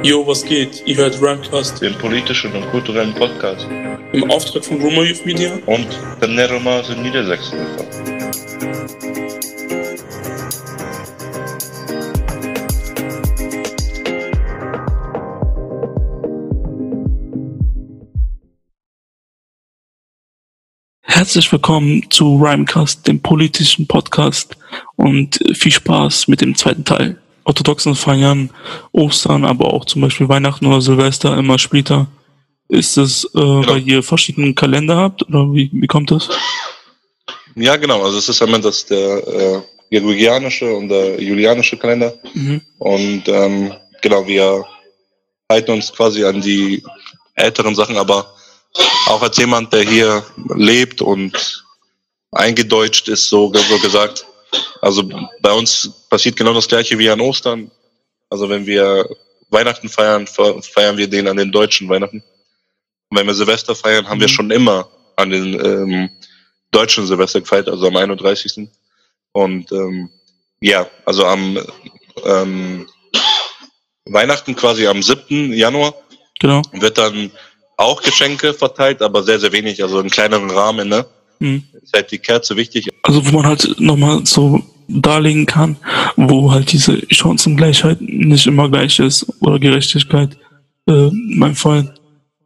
Jo, was geht? Ihr hört Ramcast den politischen und kulturellen Podcast im Auftrag von Rumor Youth Media. und der Neromas in Niedersachsen. Herzlich willkommen zu Rhymecast, dem politischen Podcast und viel Spaß mit dem zweiten Teil. Orthodoxen feiern Ostern, aber auch zum Beispiel Weihnachten oder Silvester immer später. Ist es, äh, weil ihr verschiedene Kalender habt oder wie, wie kommt das? Ja, genau. Also es ist einmal das der äh, gregorianische und der julianische Kalender. Mhm. Und ähm, genau, wir halten uns quasi an die älteren Sachen, aber auch als jemand, der hier lebt und eingedeutscht ist, so, so gesagt. Also bei uns passiert genau das gleiche wie an Ostern. Also wenn wir Weihnachten feiern, fe- feiern wir den an den deutschen Weihnachten. Und wenn wir Silvester feiern, haben wir Mhm. schon immer an den ähm, deutschen Silvester gefeiert, also am 31. Und ähm, ja, also am ähm, Weihnachten quasi am 7. Januar Genau. wird dann auch Geschenke verteilt, aber sehr, sehr wenig, also in kleineren Rahmen, ne? Mhm. Ist halt die Kerze wichtig. Also wo man halt nochmal so darlegen kann, wo halt diese Chancengleichheit nicht immer gleich ist oder Gerechtigkeit. Äh, mein Freund,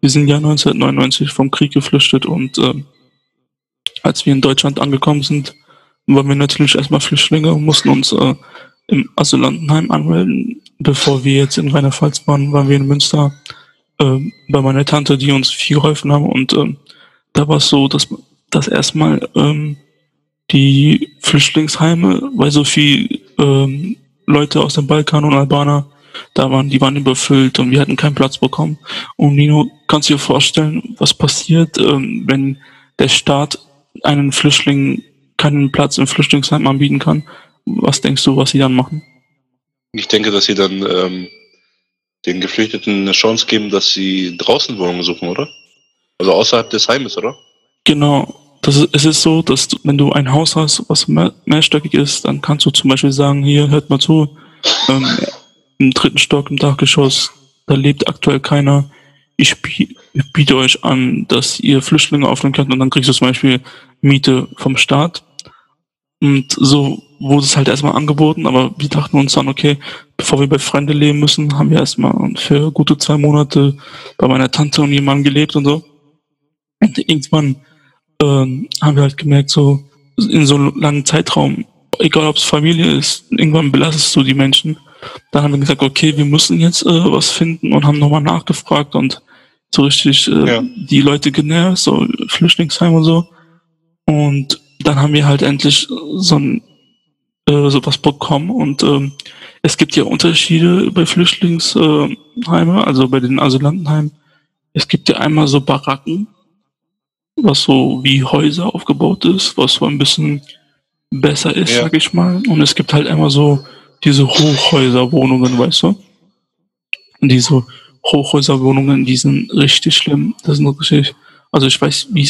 wir sind ja 1999 vom Krieg geflüchtet und äh, als wir in Deutschland angekommen sind, waren wir natürlich erstmal Flüchtlinge und mussten uns äh, im Asylantenheim anmelden. Bevor wir jetzt in Rheinland-Pfalz waren, waren wir in Münster äh, bei meiner Tante, die uns viel geholfen haben und ähm, da war es so, dass, dass erstmal ähm, die Flüchtlingsheime, weil so viel ähm, Leute aus dem Balkan und Albaner da waren, die waren überfüllt und wir hatten keinen Platz bekommen. Und Nino, kannst du dir vorstellen, was passiert, ähm, wenn der Staat einen Flüchtling keinen Platz im Flüchtlingsheim anbieten kann? Was denkst du, was sie dann machen? Ich denke, dass sie dann ähm, den Geflüchteten eine Chance geben, dass sie draußen Wohnungen suchen, oder? Also außerhalb des Heimes, oder? Genau. Das ist, es ist so, dass du, wenn du ein Haus hast, was mehr, mehrstöckig ist, dann kannst du zum Beispiel sagen, hier, hört mal zu, ähm, im dritten Stock, im Dachgeschoss, da lebt aktuell keiner. Ich, bie- ich biete euch an, dass ihr Flüchtlinge aufnehmen könnt und dann kriegst du zum Beispiel Miete vom Staat. Und so wurde es halt erstmal angeboten, aber wir dachten uns dann, okay, bevor wir bei Fremden leben müssen, haben wir erstmal für gute zwei Monate bei meiner Tante und jemandem gelebt und so. Und irgendwann ähm, haben wir halt gemerkt, so in so einem langen Zeitraum, egal ob es Familie ist, irgendwann belastest du die Menschen. Dann haben wir gesagt, okay, wir müssen jetzt äh, was finden und haben nochmal nachgefragt und so richtig äh, Ja. die Leute genervt, so Flüchtlingsheim und so. Und dann haben wir halt endlich so ein äh, sowas bekommen und ähm, es gibt ja Unterschiede bei Flüchtlingsheimen, äh, Heime, also bei den Asylantenheimen. Es gibt ja einmal so Baracken, was so wie Häuser aufgebaut ist, was so ein bisschen besser ist, Ja. sag ich mal. Und es gibt halt immer so diese Hochhäuserwohnungen, weißt du? Und diese Hochhäuserwohnungen, die sind richtig schlimm. Das sind richtig, also ich weiß, wie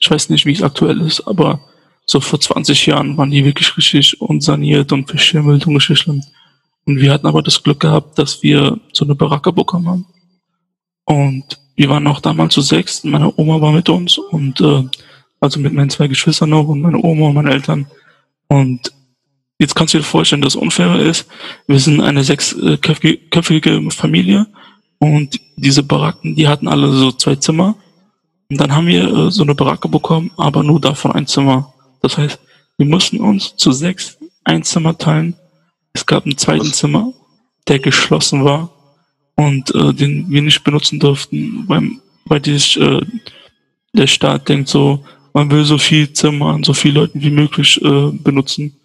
ich weiß nicht, wie es aktuell ist, aber so vor 20 Jahren waren die wirklich richtig unsaniert und verschimmelt und richtig schlimm. Und wir hatten aber das Glück gehabt, dass wir so eine Baracke bekommen haben. Und wir waren auch damals zu sechs. Meine Oma war mit uns und äh, also mit meinen zwei Geschwistern noch und meine Oma und meine Eltern. Und jetzt kannst du dir vorstellen, das Unfaire ist, wir sind eine sechsköpfige Familie und diese Baracken, die hatten alle so zwei Zimmer. Und dann haben wir äh, so eine Baracke bekommen, aber nur davon ein Zimmer. Das heißt, wir mussten uns zu sechs ein Zimmer teilen. Es gab ein zweiten Was? Zimmer, der geschlossen war und äh, den wir nicht benutzen durften, weil, weil die, äh, der Staat denkt so, man will so viel Zimmer an so viele Leuten wie möglich äh, benutzen.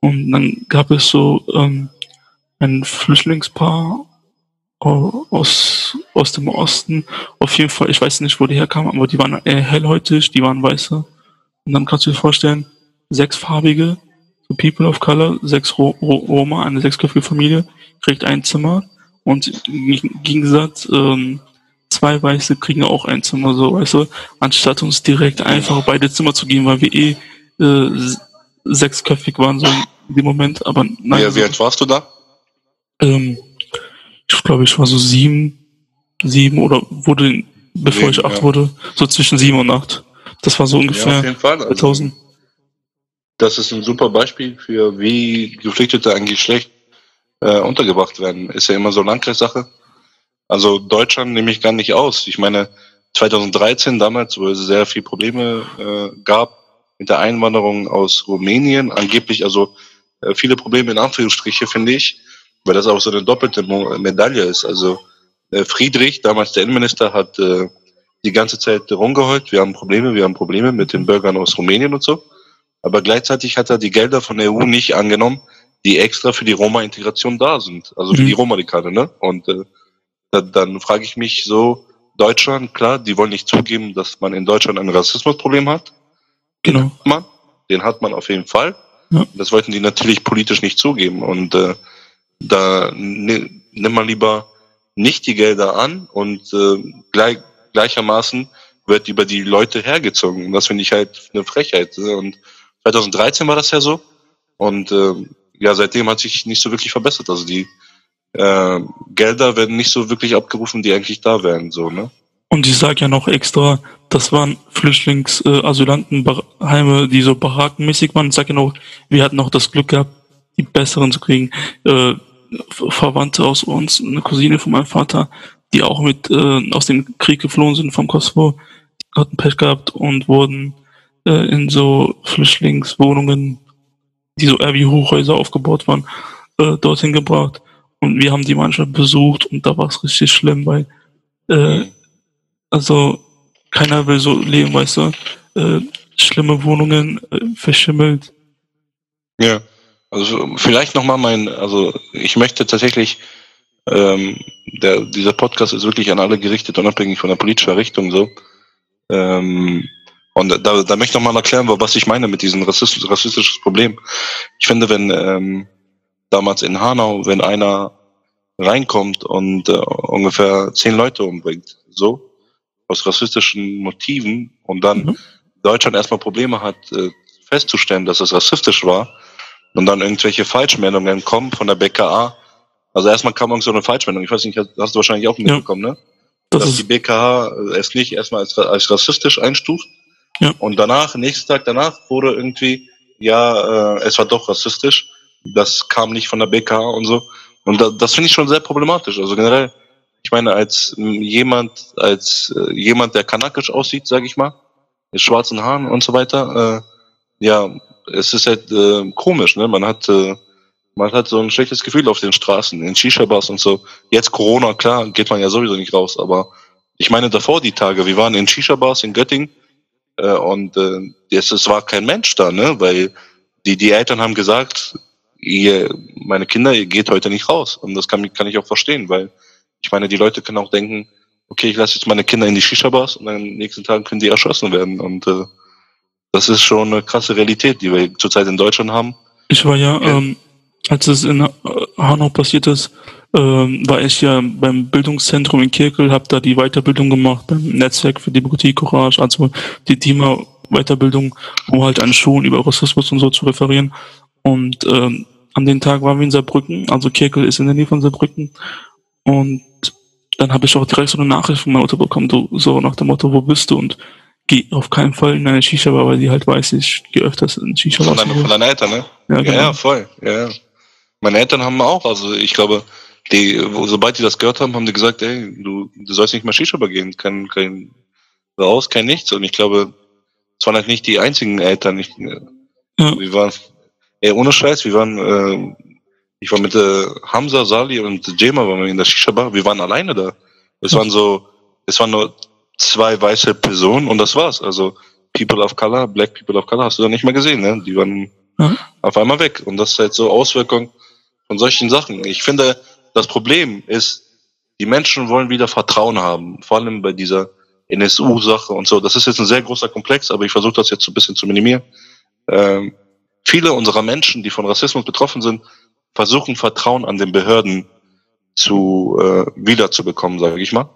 Und dann gab es so ähm, ein Flüchtlingspaar au- aus, aus dem Osten. Auf jeden Fall, ich weiß nicht, wo die herkamen, aber die waren eher hellhäutig, die waren weiße. Und dann kannst du dir vorstellen, sechsfarbige, so People of Color, sechs Ro Ro Roma, eine sechsköpfige Familie, kriegt ein Zimmer und im Gegensatz, ähm, zwei Weiße kriegen auch ein Zimmer, so, weißt du, anstatt uns direkt einfach beide Zimmer zu geben, weil wir eh äh, sechsköpfig waren, so in dem Moment, aber nein, Wie, wie alt warst du da? ähm, ich glaube ich, war so sieben, sieben oder wurde, bevor sieben, ich acht ja. wurde, so zwischen sieben und acht. Das war so ungefähr ja, auf jeden Fall. Also, 2000. Das ist ein super Beispiel für, wie Geflüchtete eigentlich schlecht äh, untergebracht werden. Ist ja immer so Landkreissache. Also Deutschland nehme ich gar nicht aus. Ich meine, 2013 damals, wo es sehr viel Probleme äh, gab mit der Einwanderung aus Rumänien, angeblich also äh, viele Probleme in Anführungsstriche, finde ich, weil das auch so eine doppelte Mo Medaille ist. Also äh, Friedrich, damals der Innenminister, hat äh, die ganze Zeit rumgeheult, wir haben Probleme, wir haben Probleme mit den Bürgern aus Rumänien und so. Aber gleichzeitig hat er die Gelder von der EU nicht angenommen, die extra für die Roma-Integration da sind, also für mhm. die Roma-Radikale, ne? Und äh, dann, dann frage ich mich so, Deutschland, klar, die wollen nicht zugeben, dass man in Deutschland ein Rassismusproblem hat. Genau. Den hat man, den hat man auf jeden Fall. Ja. Das wollten die natürlich politisch nicht zugeben. Und äh, da nimm mal lieber nicht die Gelder an und äh, gleich, gleichermaßen wird über die Leute hergezogen. Und das finde ich halt eine Frechheit. Und 2013 war das ja so. Und äh, ja, seitdem hat sich nicht so wirklich verbessert. Also die äh, Gelder werden nicht so wirklich abgerufen, die eigentlich da wären. So, ne? Und ich sage ja noch extra, das waren Flüchtlingsasylantenheime, äh, die so barakenmäßig waren. Ich sage ja noch, wir hatten auch das Glück gehabt, die besseren zu kriegen. Äh, Verwandte aus uns, eine Cousine von meinem Vater, die auch mit äh, aus dem Krieg geflohen sind vom Kosovo, die hatten Pech gehabt und wurden äh, in so Flüchtlingswohnungen, die so eher wie Hochhäuser aufgebaut waren, äh, dorthin gebracht. Und wir haben die manchmal besucht und da war es richtig schlimm, weil äh, also keiner will so leben, weißt du. Äh, schlimme Wohnungen, äh, verschimmelt. Ja. Also vielleicht nochmal mein, also ich möchte tatsächlich, ähm, der, dieser Podcast ist wirklich an alle gerichtet, unabhängig von der politischen Richtung so. Ähm, und da, da möchte ich nochmal erklären, was ich meine mit diesem rassistisch, rassistischen Problem. Ich finde, wenn ähm, damals in Hanau, wenn einer reinkommt und äh, ungefähr zehn Leute umbringt, so, aus rassistischen Motiven und dann mhm. Deutschland erstmal Probleme hat, äh, festzustellen, dass es rassistisch war, und dann irgendwelche Falschmeldungen kommen von der BKA. Also erstmal kam so eine Falschmeldung. Ich weiß nicht, hast du wahrscheinlich auch mitbekommen, ja. ne? Das Dass die BKA es nicht erstmal als, als rassistisch einstuft. Und danach, nächsten Tag danach, wurde irgendwie, ja, äh, es war doch rassistisch. Das kam nicht von der BKA und so. Und da, das finde ich schon sehr problematisch. Also generell, ich meine, als jemand, als äh, jemand, der kanakisch aussieht, sage ich mal, mit schwarzen Haaren und so weiter, äh, ja, es ist halt äh, komisch, ne? Man hat, äh, man hat so ein schlechtes Gefühl auf den Straßen, in Shisha-Bars und so. Jetzt Corona, klar, geht man ja sowieso nicht raus, aber ich meine davor die Tage, wir waren in Shisha-Bars in Göttingen äh, und äh, es, es war kein Mensch da, ne? Weil die, die Eltern haben gesagt, ihr, meine Kinder, ihr geht heute nicht raus. Und das kann, kann ich auch verstehen, weil ich meine, die Leute können auch denken, okay, ich lasse jetzt meine Kinder in die Shisha-Bars und dann nächsten Tagen können die erschossen werden. Und äh, das ist schon eine krasse Realität, die wir zurzeit in Deutschland haben. Ich war ja, ja. Ähm, als es in Hanau passiert ist, ähm, war ich ja beim Bildungszentrum in Kirkel, habe da die Weiterbildung gemacht beim Netzwerk für Demokratie, Courage, also die Thema Weiterbildung, um halt an Schulen über Rassismus und so zu referieren. Und ähm, an den Tag waren wir in Saarbrücken, also Kirkel ist in der Nähe von Saarbrücken. Und dann habe ich auch direkt so eine Nachricht von meiner Mutter bekommen, so nach dem Motto, wo bist du? Und geh auf keinen Fall in eine Shisha-Bar, weil die halt weiß, ich gehe öfters in Shisha-Bar. Von, von deinen Eltern, ne? Ja, genau. ja, voll. Ja, Meine Eltern haben auch, also ich glaube, die, sobald die das gehört haben, haben die gesagt, ey, du, du sollst nicht mehr Shisha-Bar gehen, kein, kein raus, kein nichts. Und ich glaube, es waren halt nicht die einzigen Eltern. Ich, ja. Wir waren, ey, ohne Scheiß, wir waren, äh, ich war mit äh, Hamza, Sali und Jema waren wir in der Shisha-Bar. Wir waren alleine da. Es waren so, es waren nur zwei weiße Personen und das war's. Also People of Color, Black People of Color hast du da nicht mehr gesehen, ne? Die waren mhm. auf einmal weg. Und das ist halt so Auswirkung von solchen Sachen. Ich finde, das Problem ist, die Menschen wollen wieder Vertrauen haben, vor allem bei dieser NSU-Sache und so. Das ist jetzt ein sehr großer Komplex, aber ich versuche das jetzt so ein bisschen zu minimieren. Ähm, viele unserer Menschen, die von Rassismus betroffen sind, versuchen Vertrauen an den Behörden zu äh, wiederzubekommen, sage ich mal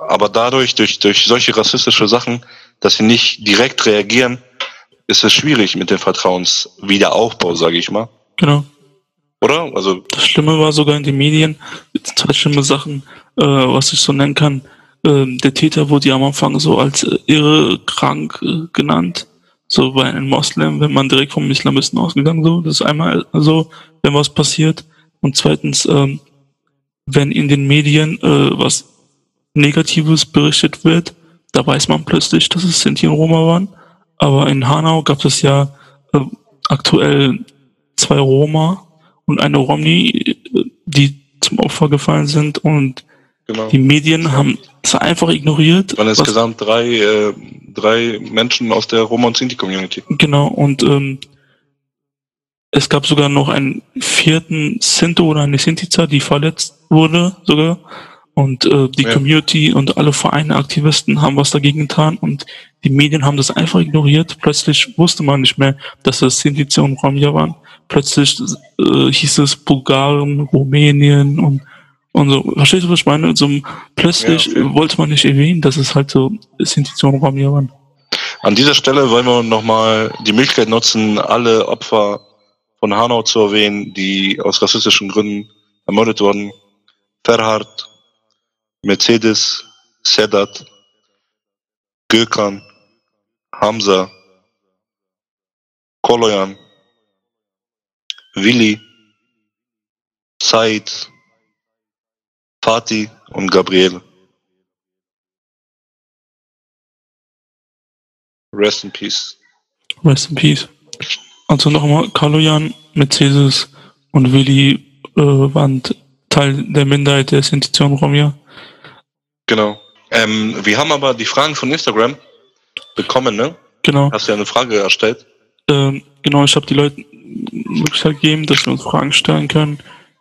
aber dadurch, durch, durch solche rassistische Sachen, dass sie nicht direkt reagieren, ist es schwierig mit dem Vertrauenswiederaufbau, sage ich mal. Genau. Oder? Also Das Schlimme war sogar in den Medien, zwei schlimme Sachen, äh, was ich so nennen kann. Ähm, der Täter wurde ja am Anfang so als äh, irre krank äh, genannt. So bei einem Moslem, wenn man direkt vom Islamisten ausgegangen so. Das ist einmal so, wenn was passiert. Und zweitens, ähm, wenn in den Medien äh, was Negatives berichtet wird, da weiß man plötzlich, dass es Sinti und Roma waren. Aber in Hanau gab es ja äh, aktuell zwei Roma und eine Romni, äh, die zum Opfer gefallen sind und genau. die Medien haben es einfach ignoriert. waren was- insgesamt drei, äh, drei Menschen aus der Roma und Sinti Community. Genau, und ähm, es gab sogar noch einen vierten Sinto oder eine Sintica, die verletzt wurde sogar. Und äh, die Ja. Community und alle Vereine, Aktivisten haben was dagegen getan und die Medien haben das einfach ignoriert. Plötzlich wusste man nicht mehr, dass es Sintize und Romja waren. Plötzlich äh, hieß es Bulgarien, Rumänien und, und so. Verstehst du, was ich meine? So, plötzlich Ja, okay. wollte man nicht erwähnen, dass es halt so Romja waren. An dieser Stelle wollen wir nochmal die Möglichkeit nutzen, alle Opfer von Hanau zu erwähnen, die aus rassistischen Gründen ermordet wurden. Ferhat, Mercedes, Sedat, Gökhan, Hamza, Koloyan, Willi, Said, Fatih und Gabriele. Rest in Peace. Rest in Peace. Also nochmal, Kaloyan, Mercedes und Willi äh, waren Teil der Minderheit der Sintition Romja. Genau. Ähm, wir haben aber die Fragen von Instagram bekommen, ne? Genau. Hast du ja eine Frage erstellt. Ähm, genau, ich habe die Leuten Möglichkeit gegeben, dass wir uns Fragen stellen können.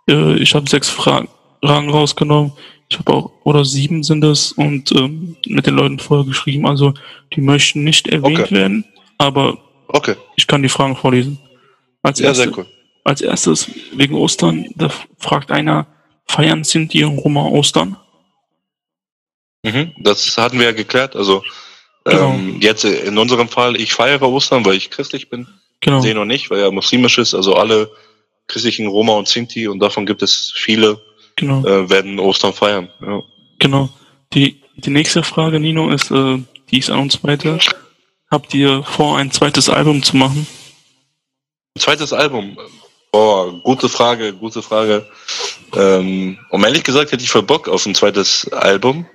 Äh, ich habe sechs Fragen rausgenommen. Ich habe auch, oder sieben sind es und ähm, mit den Leuten vorher geschrieben. Also die möchten nicht erwähnt Okay. werden, aber Okay. ich kann die Fragen vorlesen. Als Ja, erste- sehr cool. Als erstes wegen Ostern, da fragt einer, feiern Sinti und Roma Ostern? Mhm. Das hatten wir ja geklärt. Also Genau. ähm, jetzt in unserem Fall, ich feiere Ostern, weil ich christlich bin. Genau, Sehen noch nicht, weil er muslimisch ist. Also alle christlichen Roma und Sinti und davon gibt es viele, genau, äh, werden Ostern feiern. Ja. genau. Die, die nächste Frage, Nino, ist, äh, die ist an uns beide. Habt ihr vor, ein zweites Album zu machen? Ein zweites Album. Boah, gute Frage, gute Frage. Ähm, um ehrlich gesagt hätte ich voll Bock auf ein zweites Album.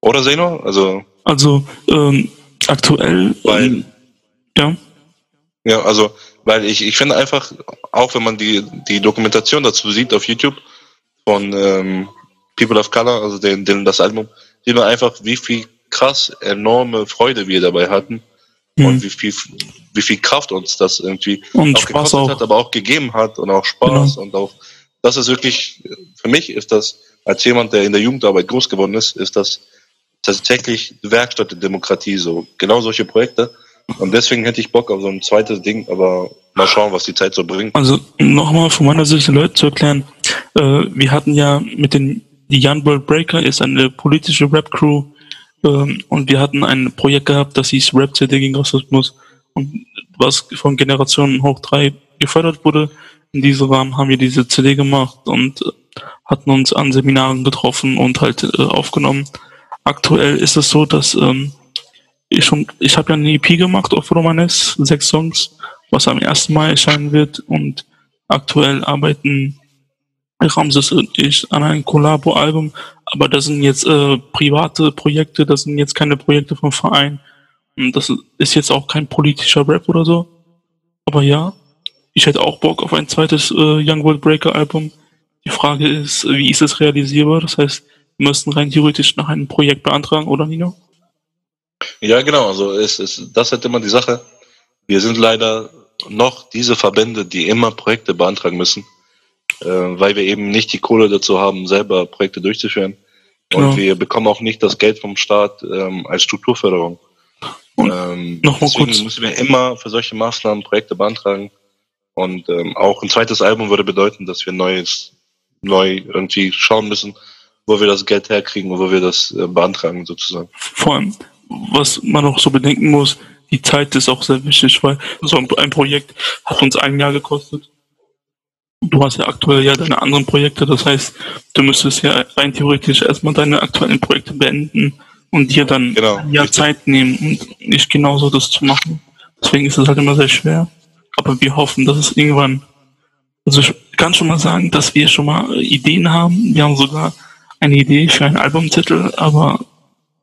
Oder Zeno? Also, Also, ähm, aktuell, Weil- ähm, ja, ja, also, weil ich, ich finde einfach, auch wenn man die, die Dokumentation dazu sieht auf YouTube von ähm, People of Color, also den, den, das Album, sieht man einfach, wie viel krass enorme Freude wir dabei hatten und mhm. wie viel, wie viel Kraft uns das irgendwie und auch Spaß gekostet auch. hat, aber auch gegeben hat und auch Spaß und auch das ist wirklich für mich ist das als jemand, der in der Jugendarbeit groß geworden ist, ist das tatsächlich Werkstatt der Demokratie so genau solche Projekte und deswegen hätte ich Bock auf so ein zweites Ding, aber mal schauen, was die Zeit so bringt. Also nochmal von meiner Sicht den Leuten zu erklären, äh, wir hatten ja mit den, die Young World Breaker ist eine politische Rap-Crew ähm, und wir hatten ein Projekt gehabt, das hieß Rap CD gegen Rassismus und was von Generationen hoch drei gefördert wurde. In diesem Rahmen haben wir diese CD gemacht und äh, hatten uns an Seminaren getroffen und halt äh, aufgenommen. Aktuell ist es so, dass ähm, ich schon, ich habe ja eine EP gemacht auf Romanes, sechs Songs, was am 1. Mai erscheinen wird und aktuell arbeiten Ramses und ich an einem Collabo-Album, aber das sind jetzt äh, private Projekte, das sind jetzt keine Projekte vom Verein und das ist jetzt auch kein politischer Rap oder so, aber ja, ich hätte auch Bock auf ein zweites äh, Young World Breaker Album. Die Frage ist, wie ist es realisierbar? Das heißt, wir müssten rein theoretisch nach einem Projekt beantragen, oder Nino? Ja, genau, also es ist das ist halt immer die Sache. Wir sind leider noch diese Verbände, die immer Projekte beantragen müssen, äh, weil wir eben nicht die Kohle dazu haben, selber Projekte durchzuführen. Genau. Und wir bekommen auch nicht das Geld vom Staat ähm, als Strukturförderung. Und ähm, noch mal deswegen kurz- müssen wir immer für solche Maßnahmen Projekte beantragen. Und ähm, auch ein zweites Album würde bedeuten, dass wir neues, neu irgendwie schauen müssen, wo wir das Geld herkriegen und wo wir das äh, beantragen sozusagen. vor allem, was man auch so bedenken muss, die Zeit ist auch sehr wichtig, weil so ein, ein Projekt hat uns ein Jahr gekostet. du hast ja aktuell ja deine anderen Projekte, das heißt, du müsstest ja rein theoretisch erstmal deine aktuellen Projekte beenden und dir dann Genau, ja richtig. Zeit nehmen und nicht genauso das zu machen. Deswegen ist es halt immer sehr schwer. Aber wir hoffen, dass es irgendwann, also ich kann schon mal sagen, dass wir schon mal Ideen haben. Wir haben sogar eine Idee für einen Albumtitel, aber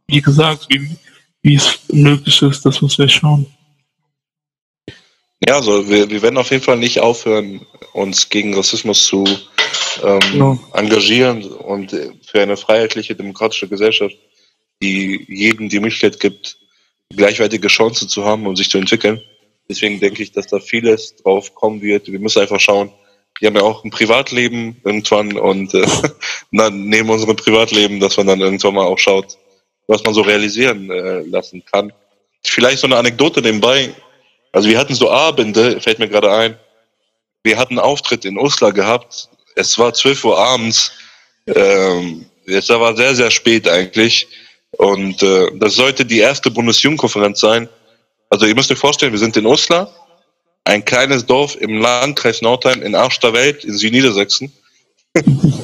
wie gesagt, wie, wie es möglich ist, das müssen wir schauen. Ja, also wir, wir werden auf jeden Fall nicht aufhören, uns gegen Rassismus zu ähm, Genau. engagieren und für eine freiheitliche, demokratische Gesellschaft, die jedem die Möglichkeit gibt, gleichwertige Chancen zu haben und sich zu entwickeln. Deswegen denke ich, dass da vieles drauf kommen wird. Wir müssen einfach schauen. Wir haben ja auch ein Privatleben irgendwann und äh, dann neben unserem Privatleben, dass man dann irgendwann mal auch schaut, was man so realisieren äh, lassen kann. Vielleicht so eine Anekdote nebenbei. Also wir hatten so Abende, fällt mir gerade ein. Wir hatten einen Auftritt in Uslar gehabt. Es war 12 Uhr abends. Ähm, es war sehr, sehr spät eigentlich. Und äh, das sollte die erste Bundesjugendkonferenz sein. Also ihr müsst euch vorstellen, wir sind in Uslar, ein kleines Dorf im Landkreis Nordheim in Arsch der Welt in Südniedersachsen.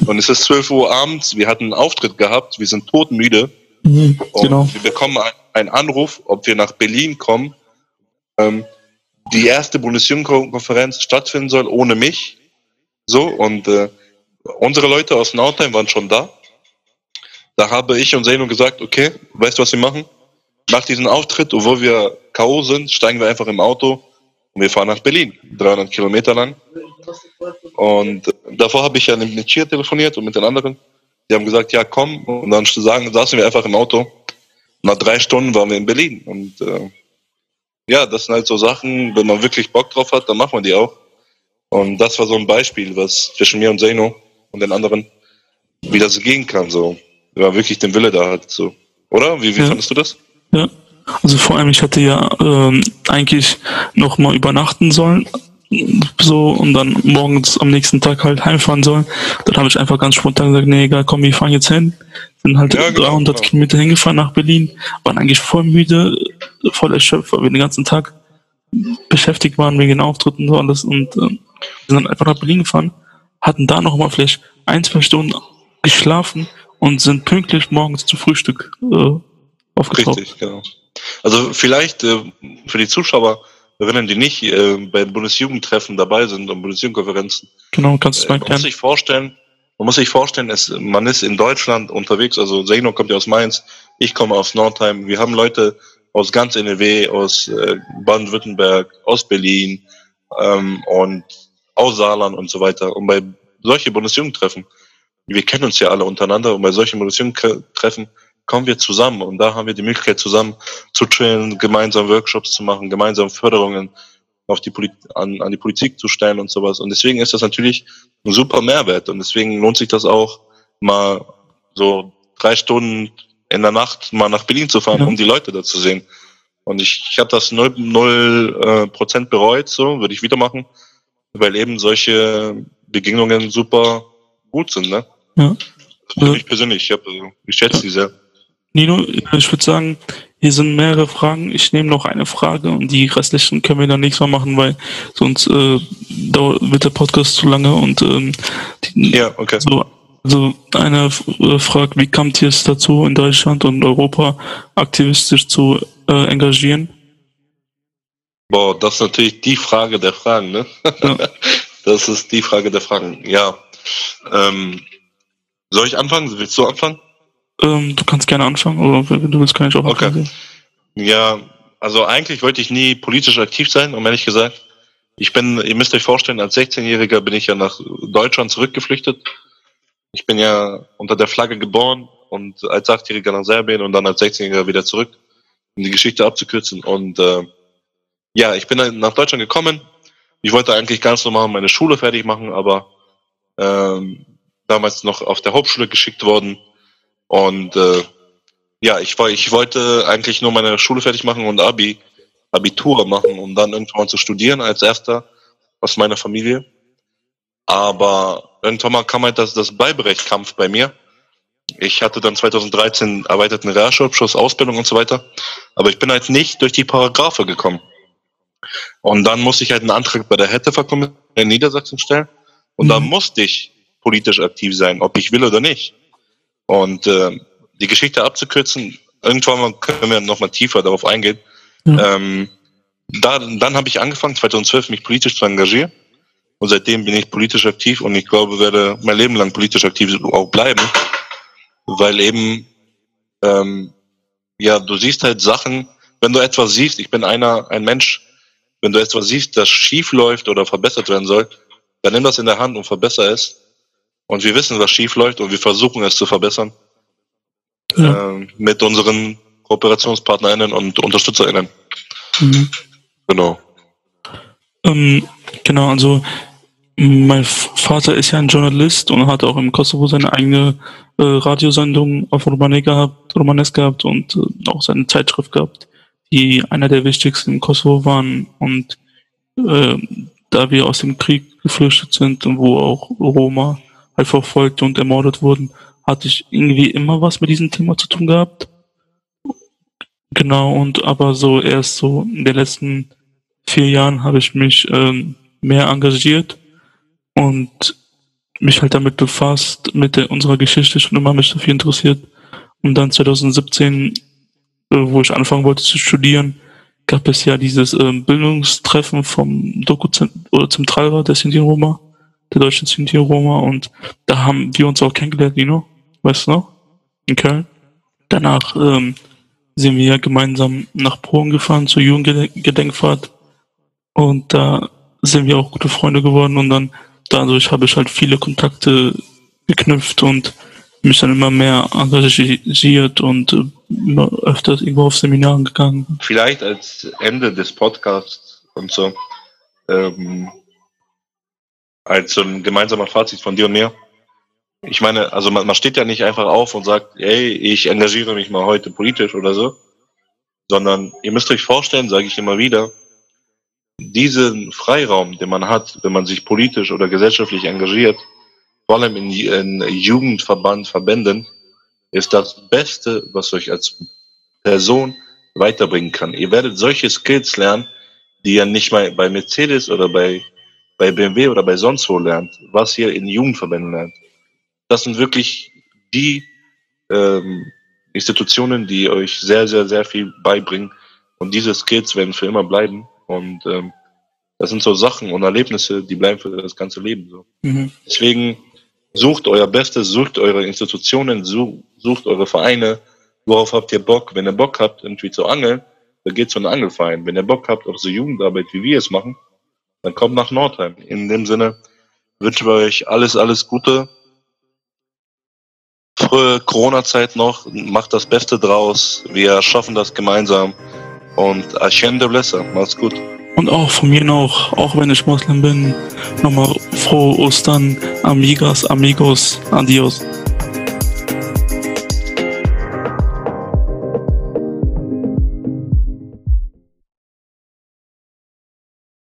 Und es ist 12 Uhr abends, wir hatten einen Auftritt gehabt, wir sind todmüde. Mhm, Und genau. wir bekommen ein- einen Anruf, ob wir nach Berlin kommen. Ähm, die erste Bundesjugendkonferenz stattfinden soll ohne mich. So, und äh, unsere Leute aus Nordheim waren schon da. Da habe ich und Zeno gesagt, okay, weißt du, was wir machen? Nach diesem Auftritt, obwohl wir K.O. sind, steigen wir einfach im Auto und wir fahren nach Berlin. 300 Kilometer lang. Und davor habe ich ja mit Chia telefoniert und mit den anderen. Die haben gesagt, ja, komm. Und dann sagen, saßen wir einfach im Auto. Nach drei Stunden waren wir in Berlin. Und äh, ja, das sind halt so Sachen, wenn man wirklich Bock drauf hat, dann macht man die auch. Und das war so ein Beispiel, was zwischen mir und Zeno und den anderen, wie das gehen kann, so. Wenn man wirklich den Wille da hat, so. Oder? Wie, wie Ja. fandest du das? Ja. Also vor allem, ich hatte ja ähm, eigentlich noch mal übernachten sollen, so und dann morgens am nächsten Tag halt heimfahren sollen. Dann habe ich einfach ganz spontan gesagt, nee, egal, komm, wir fahren jetzt hin. Sind halt Ja, genau, 300 genau. Kilometer hingefahren nach Berlin, waren eigentlich voll müde, voll erschöpft, weil wir den ganzen Tag beschäftigt waren wegen den Auftritten und so alles und wir sind einfach nach Berlin gefahren, hatten da noch mal vielleicht ein, zwei Stunden geschlafen und sind pünktlich morgens zum Frühstück äh, aufgetaucht. Richtig, genau. Also vielleicht äh, für die Zuschauer, erinnern, die nicht äh, beim Bundesjugendtreffen dabei sind und Bundesjugendkonferenzen, Genau, kannst du es Äh, mal man muss erklären? sich vorstellen, man muss sich vorstellen, es, man ist in Deutschland unterwegs, also Zeno kommt ja aus Mainz, ich komme aus Nordheim, wir haben Leute aus ganz NRW, aus äh, Baden-Württemberg, aus Berlin ähm, und aus Saarland und so weiter. Und bei solchen Bundesjugendtreffen, wir kennen uns ja alle untereinander und bei solchen Bundesjugendtreffen kommen wir zusammen und da haben wir die Möglichkeit zusammen zu chillen, gemeinsam Workshops zu machen, gemeinsam Förderungen auf die Polit an, an die Politik zu stellen und sowas. Und deswegen ist das natürlich ein super Mehrwert und deswegen lohnt sich das auch mal so drei Stunden in der Nacht mal nach Berlin zu fahren, Ja. um die Leute da zu sehen. Und ich, ich habe das null, null äh, Prozent bereut, so würde ich wieder machen, weil eben solche Begegnungen super gut sind, ne? Ja. Für Ja. mich persönlich, ich, hab, also, ich schätze die sehr. Nino, ich würde sagen, hier sind mehrere Fragen. Ich nehme noch eine Frage und die restlichen können wir dann nächstes Mal machen, weil sonst äh, dauert, wird der Podcast zu lange und ähm, die, Ja, okay. so, also eine äh, fragt, wie kommt es dazu, in Deutschland und Europa aktivistisch zu äh, engagieren? Boah, das ist natürlich die Frage der Fragen, ne? Ja. Das ist die Frage der Fragen. Ja. Ähm, soll ich anfangen? Willst du anfangen? Ähm, du kannst gerne anfangen, oder wenn du willst, kann ich auch Okay. anfangen. Ja, also eigentlich wollte ich nie politisch aktiv sein, um ehrlich gesagt. Ich bin, ihr müsst euch vorstellen, als 16-Jähriger bin ich ja nach Deutschland zurückgeflüchtet. Ich bin ja unter der Flagge geboren und als 8-Jähriger nach Serbien und dann als 16-Jähriger wieder zurück, um die Geschichte abzukürzen. Und äh, ja, ich bin dann nach Deutschland gekommen. Ich wollte eigentlich ganz normal meine Schule fertig machen, aber ähm, damals noch auf der Hauptschule geschickt worden. Und äh, ja, ich, ich wollte eigentlich nur meine Schule fertig machen und Abi, Abitur machen, um dann irgendwann zu studieren als erster aus meiner Familie. Aber irgendwann mal kam halt das, das Bleiberechtkkampf bei mir. Ich hatte dann 2013 erweiterten Realschulabschluss, Ausbildung und so weiter. Aber ich bin halt nicht durch die Paragraphe gekommen. Und dann musste ich halt einen Antrag bei der Härtefallkommission in Niedersachsen stellen. Und mhm. da musste ich politisch aktiv sein, ob ich will oder nicht. Und äh, die Geschichte abzukürzen, irgendwann können wir nochmal tiefer darauf eingehen. Mhm. Ähm, da, dann habe ich angefangen, 2012 mich politisch zu engagieren. Und seitdem bin ich politisch aktiv und ich glaube, werde mein Leben lang politisch aktiv auch bleiben, weil eben, ähm, ja, du siehst halt Sachen, wenn du etwas siehst, ich bin einer, ein Mensch, wenn du etwas siehst, das schief läuft oder verbessert werden soll, dann nimm das in der Hand und verbessere es. Und wir wissen, was schief läuft und wir versuchen es zu verbessern. Ja. Äh, mit unseren KooperationspartnerInnen und UnterstützerInnen. Mhm. Genau. Ähm, genau, also mein Vater ist ja ein Journalist und hat auch im Kosovo seine eigene äh, Radiosendung auf Romanes gehabt, Romanes gehabt und äh, auch seine Zeitschrift gehabt, die einer der wichtigsten im Kosovo waren. Und äh, da wir aus dem Krieg geflüchtet sind und wo auch Roma halt verfolgt und ermordet wurden, hatte ich irgendwie immer was mit diesem Thema zu tun gehabt. Genau, und aber so erst so in den letzten vier Jahren habe ich mich ähm, mehr engagiert und mich halt damit befasst, mit der, unserer Geschichte schon immer mich dafür interessiert. Und dann 2017, äh, wo ich anfangen wollte zu studieren, gab es ja dieses ähm, Bildungstreffen vom Doku oder Zentralrat der Sinti Roma, der deutschen Sinti Roma und da haben wir uns auch kennengelernt, Nino, weißt du noch? In Köln. Danach ähm, sind wir ja gemeinsam nach Polen gefahren zur Jugendgedenkfahrt und da sind wir auch gute Freunde geworden und dann dadurch habe ich halt viele Kontakte geknüpft und mich dann immer mehr engagiert und äh, immer öfters irgendwo auf Seminaren gegangen. Vielleicht als Ende des Podcasts und so, ähm, als ein gemeinsamer Fazit von dir und mir. Ich meine, also man, man steht ja nicht einfach auf und sagt, hey, ich engagiere mich mal heute politisch oder so, sondern ihr müsst euch vorstellen, sage ich immer wieder, diesen Freiraum, den man hat, wenn man sich politisch oder gesellschaftlich engagiert, vor allem in, in Jugendverband, Verbänden, ist das Beste, was euch als Person weiterbringen kann. Ihr werdet solche Skills lernen, die ihr nicht mal bei Mercedes oder bei, bei BMW oder bei sonst wo lernt, was ihr in Jugendverbänden lernt. Das sind wirklich die ähm, Institutionen, die euch sehr, sehr, sehr viel beibringen. Und diese Skills werden für immer bleiben. Und ähm, das sind so Sachen und Erlebnisse, die bleiben für das ganze Leben so. Mhm. Deswegen sucht euer Bestes, sucht eure Institutionen, sucht, sucht eure Vereine. Worauf habt ihr Bock? Wenn ihr Bock habt, irgendwie zu angeln, dann geht zu einem Angelverein. Wenn ihr Bock habt auf so Jugendarbeit, wie wir es machen, dann kommt nach Nordheim. In dem Sinne wünschen wir euch alles, alles Gute. Frühe Corona-Zeit noch, macht das Beste draus. Wir schaffen das gemeinsam. Und Ashende Blesser, macht's gut. Und auch von mir noch, auch wenn ich Moslem bin, nochmal frohe Ostern, Amigas, Amigos, Adios.